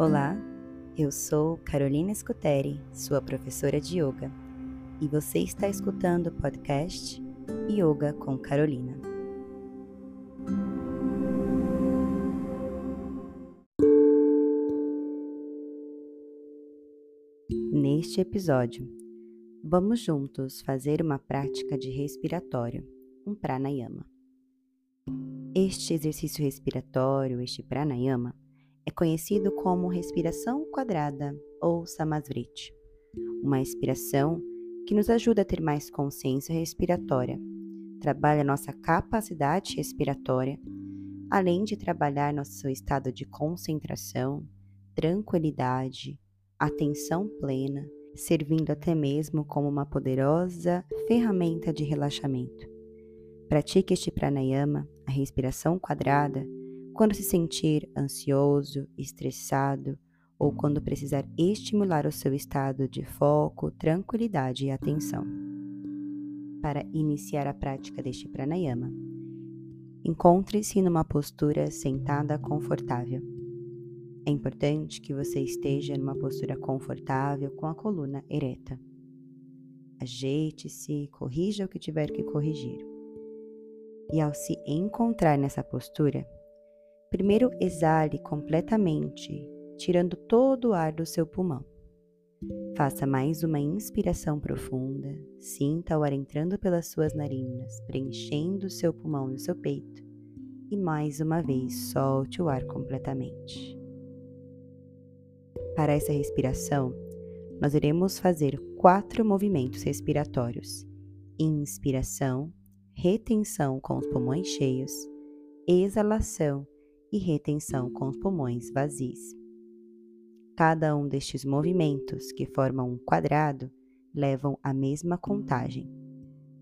Olá, eu sou Carolina Scuteri, sua professora de yoga, e você está escutando o podcast Yoga com Carolina. Neste episódio, vamos juntos fazer uma prática de respiratório, um pranayama. Este exercício respiratório, este pranayama, é conhecido como respiração quadrada ou samasvriti, uma respiração que nos ajuda a ter mais consciência respiratória, trabalha nossa capacidade respiratória, além de trabalhar nosso estado de concentração, tranquilidade, atenção plena, servindo até mesmo como uma poderosa ferramenta de relaxamento. Pratique este pranayama, a respiração quadrada, quando se sentir ansioso, estressado ou quando precisar estimular o seu estado de foco, tranquilidade e atenção. Para iniciar a prática deste pranayama, encontre-se numa postura sentada confortável. É importante que você esteja numa postura confortável com a coluna ereta. Ajeite-se, corrija o que tiver que corrigir. E ao se encontrar nessa postura, Primeiro exale completamente, tirando todo o ar do seu pulmão. Faça mais uma inspiração profunda, sinta o ar entrando pelas suas narinas, preenchendo o seu pulmão e o seu peito, e mais uma vez solte o ar completamente. Para essa respiração, nós iremos fazer quatro movimentos respiratórios: inspiração, retenção com os pulmões cheios, exalação e retenção com os pulmões vazios. Cada um destes movimentos, que formam um quadrado, levam a mesma contagem.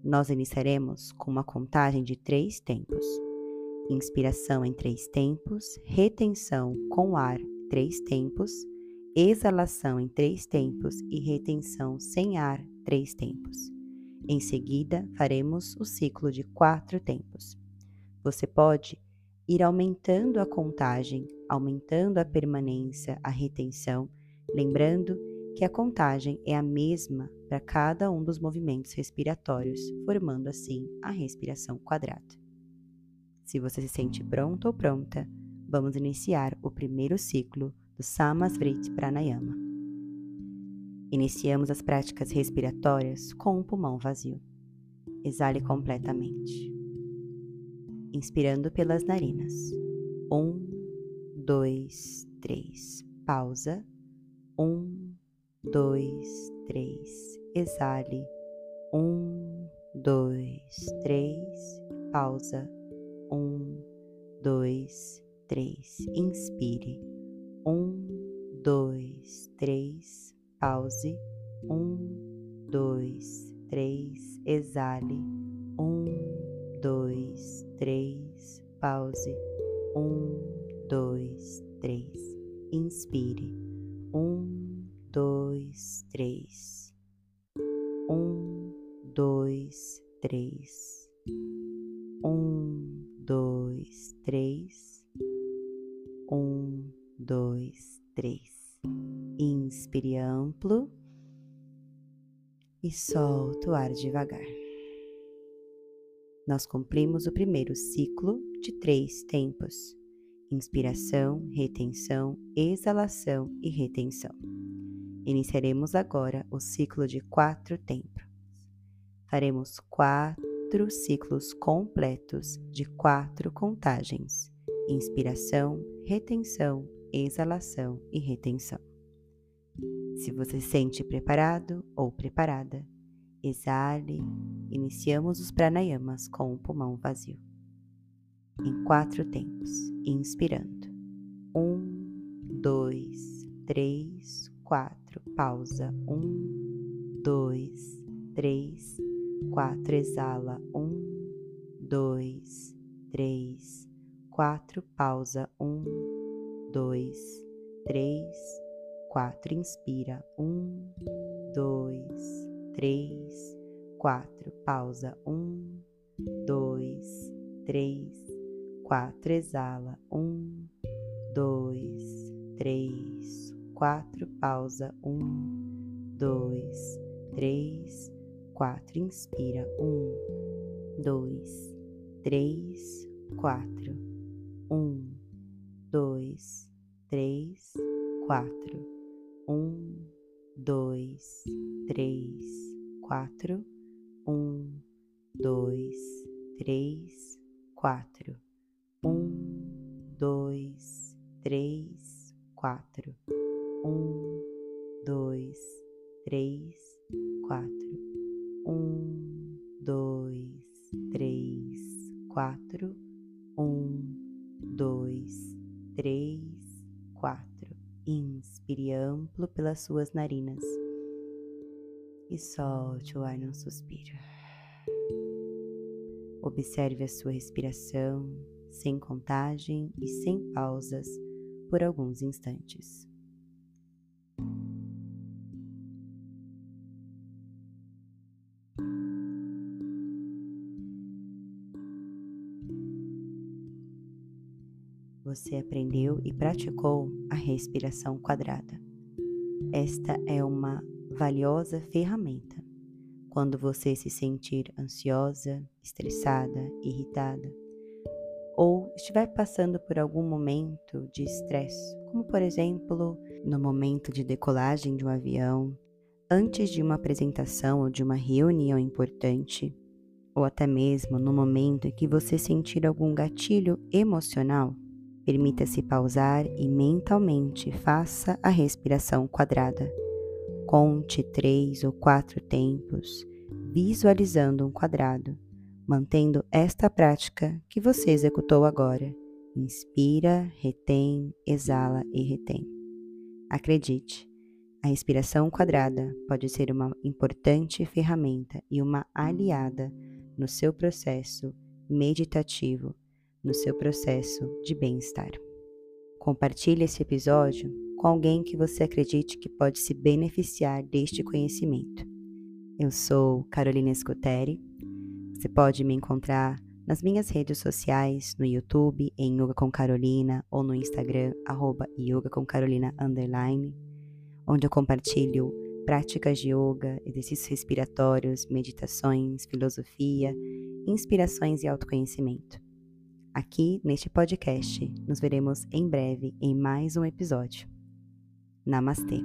Nós iniciaremos com uma contagem de três tempos. Inspiração em três tempos, retenção com ar três tempos, exalação em três tempos e retenção sem ar três tempos. Em seguida, faremos o ciclo de quatro tempos. Você pode ir aumentando a contagem, aumentando a permanência, a retenção, lembrando que a contagem é a mesma para cada um dos movimentos respiratórios, formando assim a respiração quadrada. Se você se sente pronto ou pronta, vamos iniciar o primeiro ciclo do Samasvriti Pranayama. Iniciamos as práticas respiratórias com o pulmão vazio. Exale completamente inspirando pelas narinas. Um, dois, três. Pausa. Um, dois, três. Exale. Um, dois, três. Pausa. Um, dois, três. Inspire. Um, dois, três. Pause. Um, dois, três. Exale. Um, três, pause. Um, dois, três. Inspire. Um, dois, três. Um, dois, três. Um, dois, três. Um, dois, três. Inspire amplo e solta o ar devagar nós cumprimos o primeiro ciclo de três tempos: inspiração, retenção, exalação e retenção. Iniciaremos agora o ciclo de quatro tempos. Faremos quatro ciclos completos de quatro contagens: inspiração, retenção, exalação e retenção. Se você se sente preparado ou preparada, Exale, iniciamos os pranayamas com o pulmão vazio. Em quatro tempos, inspirando. Um, dois, três, quatro. Pausa. Um, dois, três, quatro. Exala. Um, dois, três, quatro. Pausa. Um, dois, três, quatro. Inspira. Um, dois, três, quatro. Pausa. Um, dois, três, quatro. Exala. Um, dois, três, quatro. Pausa. Um, dois, três, quatro. Inspira. Um, dois, três, quatro. Um, dois, três, quatro. Um, dois, três, quatro. Um, dois, três, quatro. Um, dois, três, quatro. Um, dois, três, quatro. Um, dois, três, quatro. Um, dois, três, quatro. Inspire amplo pelas suas narinas e solte o ar num suspiro. Observe a sua respiração sem contagem e sem pausas por alguns instantes. Você aprendeu e praticou a respiração quadrada. Esta é uma valiosa ferramenta quando você se sentir ansiosa, estressada, irritada ou estiver passando por algum momento de estresse, como por exemplo no momento de decolagem de um avião, antes de uma apresentação ou de uma reunião importante, ou até mesmo no momento em que você sentir algum gatilho emocional, permita-se pausar e mentalmente faça a respiração quadrada. Conte três ou quatro tempos, visualizando um quadrado, mantendo esta prática que você executou agora. Inspira, retém, exala e retém. Acredite, a respiração quadrada pode ser uma importante ferramenta e uma aliada no seu processo meditativo, no seu processo de bem-estar. Compartilhe esse episódio com alguém que você acredite que pode se beneficiar deste conhecimento. Eu sou Carolina Scuteri. Você pode me encontrar nas minhas redes sociais, no YouTube, em Yoga com Carolina, ou no Instagram, arroba Yoga com Carolina underline, onde eu compartilho práticas de yoga, exercícios respiratórios, meditações, filosofia, inspirações e autoconhecimento. Aqui neste podcast, nos veremos em breve em mais um episódio. नमस्ते।